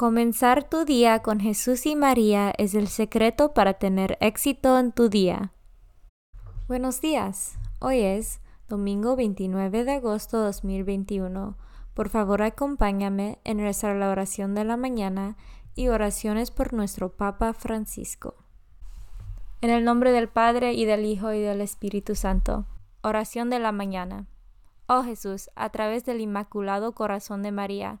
Comenzar tu día con Jesús y María es el secreto para tener éxito en tu día. Buenos días. Hoy es domingo 29 de agosto de 2021. Por favor, acompáñame en rezar la oración de la mañana y oraciones por nuestro Papa Francisco. En el nombre del Padre y del Hijo y del Espíritu Santo. Oración de la mañana. Oh Jesús, a través del Inmaculado Corazón de María,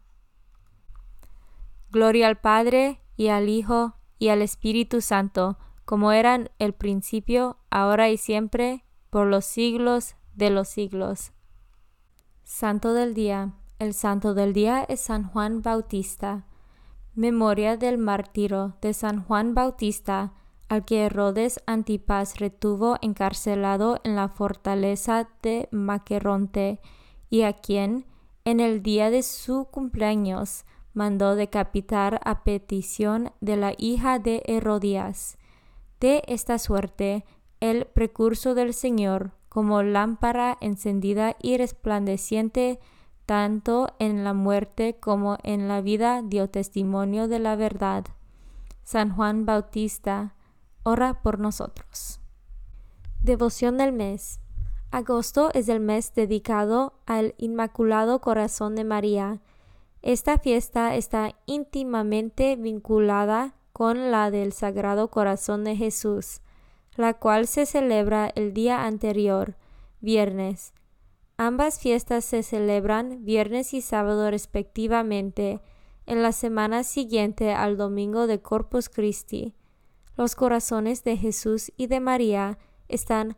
Gloria al Padre y al Hijo y al Espíritu Santo, como eran el principio, ahora y siempre, por los siglos de los siglos. Santo del Día. El Santo del Día es San Juan Bautista. Memoria del mártiro de San Juan Bautista, al que Herodes Antipas retuvo encarcelado en la fortaleza de Maqueronte, y a quien, en el día de su cumpleaños, mandó decapitar a petición de la hija de Herodías. De esta suerte, el precurso del Señor, como lámpara encendida y resplandeciente, tanto en la muerte como en la vida, dio testimonio de la verdad. San Juan Bautista, ora por nosotros. Devoción del mes. Agosto es el mes dedicado al Inmaculado Corazón de María, esta fiesta está íntimamente vinculada con la del Sagrado Corazón de Jesús, la cual se celebra el día anterior, viernes. Ambas fiestas se celebran viernes y sábado respectivamente, en la semana siguiente al domingo de Corpus Christi. Los corazones de Jesús y de María están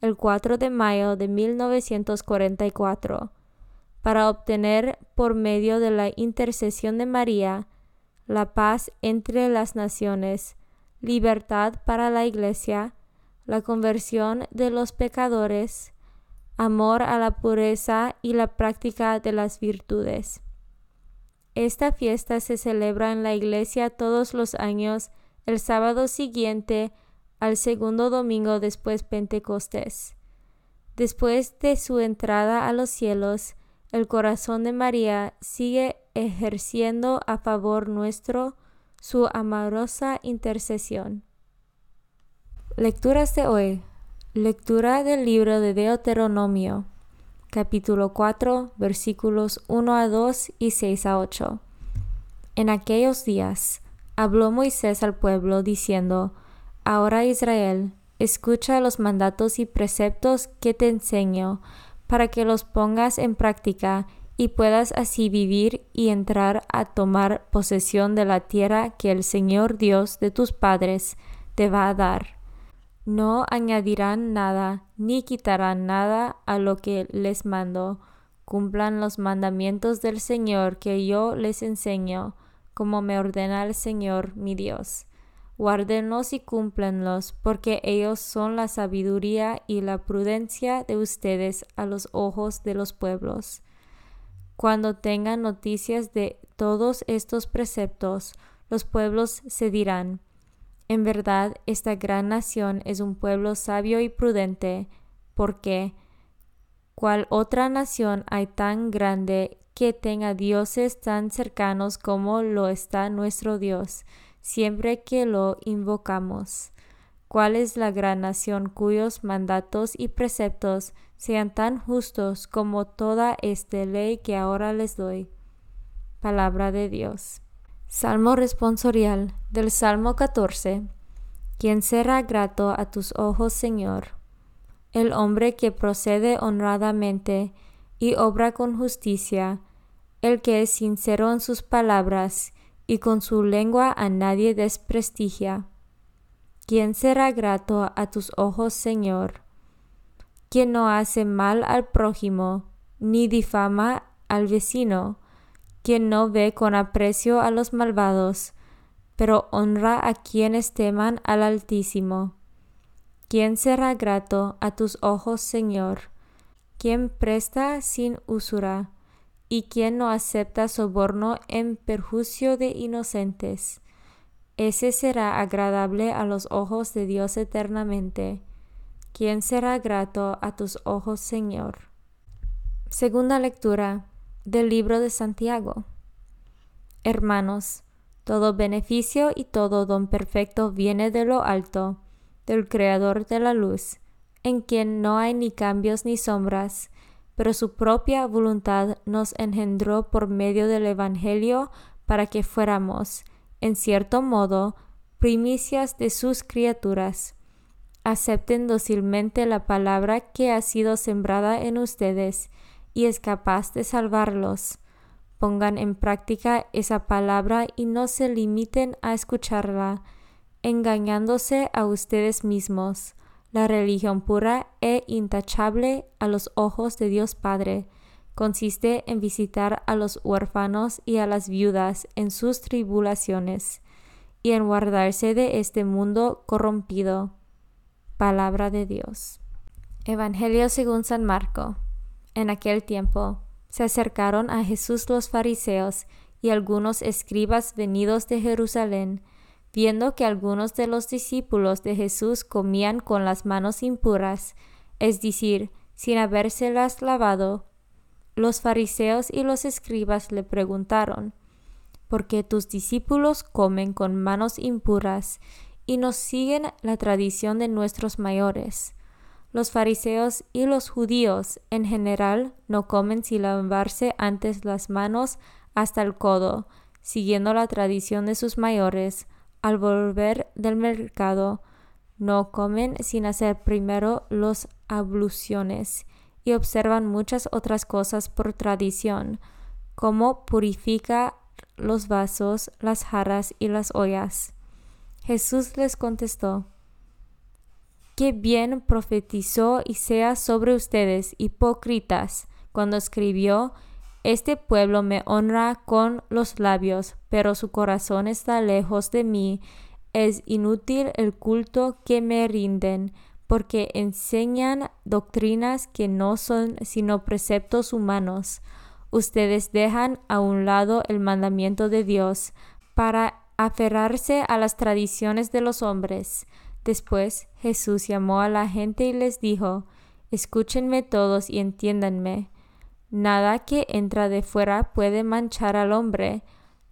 el 4 de mayo de 1944 para obtener por medio de la intercesión de María la paz entre las naciones, libertad para la Iglesia, la conversión de los pecadores, amor a la pureza y la práctica de las virtudes. Esta fiesta se celebra en la Iglesia todos los años el sábado siguiente al segundo domingo después Pentecostés. Después de su entrada a los cielos, el corazón de María sigue ejerciendo a favor nuestro su amorosa intercesión. Lecturas de hoy. Lectura del libro de Deuteronomio, capítulo 4, versículos 1 a 2 y 6 a 8. En aquellos días habló Moisés al pueblo diciendo, Ahora Israel, escucha los mandatos y preceptos que te enseño, para que los pongas en práctica y puedas así vivir y entrar a tomar posesión de la tierra que el Señor Dios de tus padres te va a dar no añadirán nada ni quitarán nada a lo que les mando. Cumplan los mandamientos del Señor que yo les enseño, como me ordena el Señor mi Dios. Guárdenlos y cúmplenlos, porque ellos son la sabiduría y la prudencia de ustedes a los ojos de los pueblos. Cuando tengan noticias de todos estos preceptos, los pueblos se dirán, en verdad, esta gran nación es un pueblo sabio y prudente, porque ¿cuál otra nación hay tan grande que tenga dioses tan cercanos como lo está nuestro Dios, siempre que lo invocamos? ¿Cuál es la gran nación cuyos mandatos y preceptos sean tan justos como toda esta ley que ahora les doy? Palabra de Dios. Salmo responsorial del Salmo 14. ¿Quién será grato a tus ojos, Señor? El hombre que procede honradamente y obra con justicia, el que es sincero en sus palabras y con su lengua a nadie desprestigia. ¿Quién será grato a tus ojos, Señor? Quien no hace mal al prójimo, ni difama al vecino, quien no ve con aprecio a los malvados, pero honra a quienes teman al Altísimo. ¿Quién será grato a tus ojos, Señor? ¿Quién presta sin usura? ¿Y quién no acepta soborno en perjuicio de inocentes? Ese será agradable a los ojos de Dios eternamente. ¿Quién será grato a tus ojos, Señor? Segunda lectura del libro de Santiago. Hermanos, todo beneficio y todo don perfecto viene de lo alto, del Creador de la luz, en quien no hay ni cambios ni sombras, pero su propia voluntad nos engendró por medio del Evangelio para que fuéramos, en cierto modo, primicias de sus criaturas. Acepten dócilmente la palabra que ha sido sembrada en ustedes, y es capaz de salvarlos. Pongan en práctica esa palabra y no se limiten a escucharla, engañándose a ustedes mismos. La religión pura e intachable a los ojos de Dios Padre consiste en visitar a los huérfanos y a las viudas en sus tribulaciones y en guardarse de este mundo corrompido. Palabra de Dios. Evangelio según San Marco. En aquel tiempo se acercaron a Jesús los fariseos y algunos escribas venidos de Jerusalén, viendo que algunos de los discípulos de Jesús comían con las manos impuras, es decir, sin habérselas lavado. Los fariseos y los escribas le preguntaron, ¿por qué tus discípulos comen con manos impuras y no siguen la tradición de nuestros mayores? Los fariseos y los judíos en general no comen sin lavarse antes las manos hasta el codo, siguiendo la tradición de sus mayores. Al volver del mercado, no comen sin hacer primero los abluciones y observan muchas otras cosas por tradición, como purifica los vasos, las jarras y las ollas. Jesús les contestó, Qué bien profetizó Isaías sobre ustedes, hipócritas, cuando escribió, Este pueblo me honra con los labios, pero su corazón está lejos de mí. Es inútil el culto que me rinden, porque enseñan doctrinas que no son sino preceptos humanos. Ustedes dejan a un lado el mandamiento de Dios para aferrarse a las tradiciones de los hombres. Después Jesús llamó a la gente y les dijo, Escúchenme todos y entiéndanme. Nada que entra de fuera puede manchar al hombre.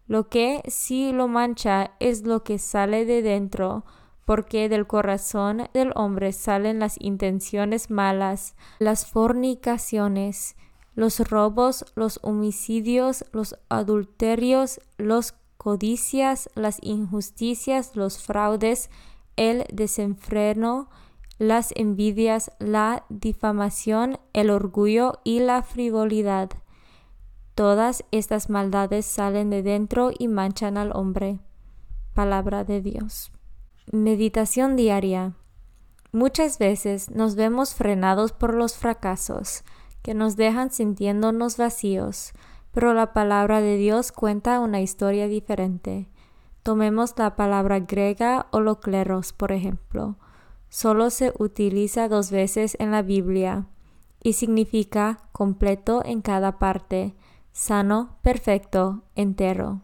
Lo que sí lo mancha es lo que sale de dentro, porque del corazón del hombre salen las intenciones malas, las fornicaciones, los robos, los homicidios, los adulterios, los codicias, las injusticias, los fraudes, el desenfreno, las envidias, la difamación, el orgullo y la frivolidad. Todas estas maldades salen de dentro y manchan al hombre. Palabra de Dios. Meditación diaria. Muchas veces nos vemos frenados por los fracasos, que nos dejan sintiéndonos vacíos, pero la palabra de Dios cuenta una historia diferente. Tomemos la palabra griega holocleros, por ejemplo. Solo se utiliza dos veces en la Biblia y significa completo en cada parte, sano, perfecto, entero.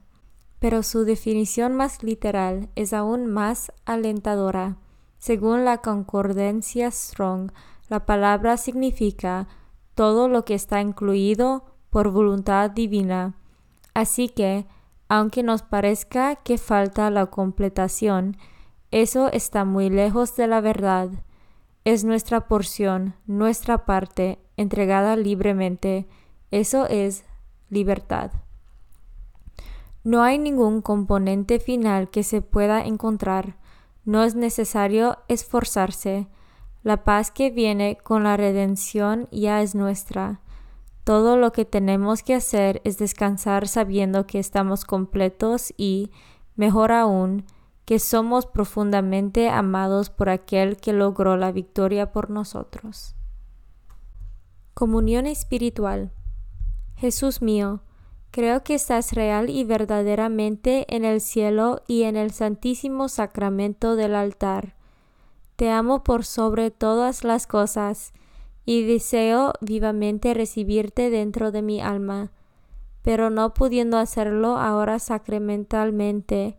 Pero su definición más literal es aún más alentadora. Según la concordancia Strong, la palabra significa todo lo que está incluido por voluntad divina. Así que, aunque nos parezca que falta la completación, eso está muy lejos de la verdad. Es nuestra porción, nuestra parte, entregada libremente. Eso es libertad. No hay ningún componente final que se pueda encontrar. No es necesario esforzarse. La paz que viene con la redención ya es nuestra. Todo lo que tenemos que hacer es descansar sabiendo que estamos completos y, mejor aún, que somos profundamente amados por aquel que logró la victoria por nosotros. Comunión espiritual. Jesús mío, creo que estás real y verdaderamente en el cielo y en el santísimo sacramento del altar. Te amo por sobre todas las cosas y deseo vivamente recibirte dentro de mi alma, pero no pudiendo hacerlo ahora sacramentalmente,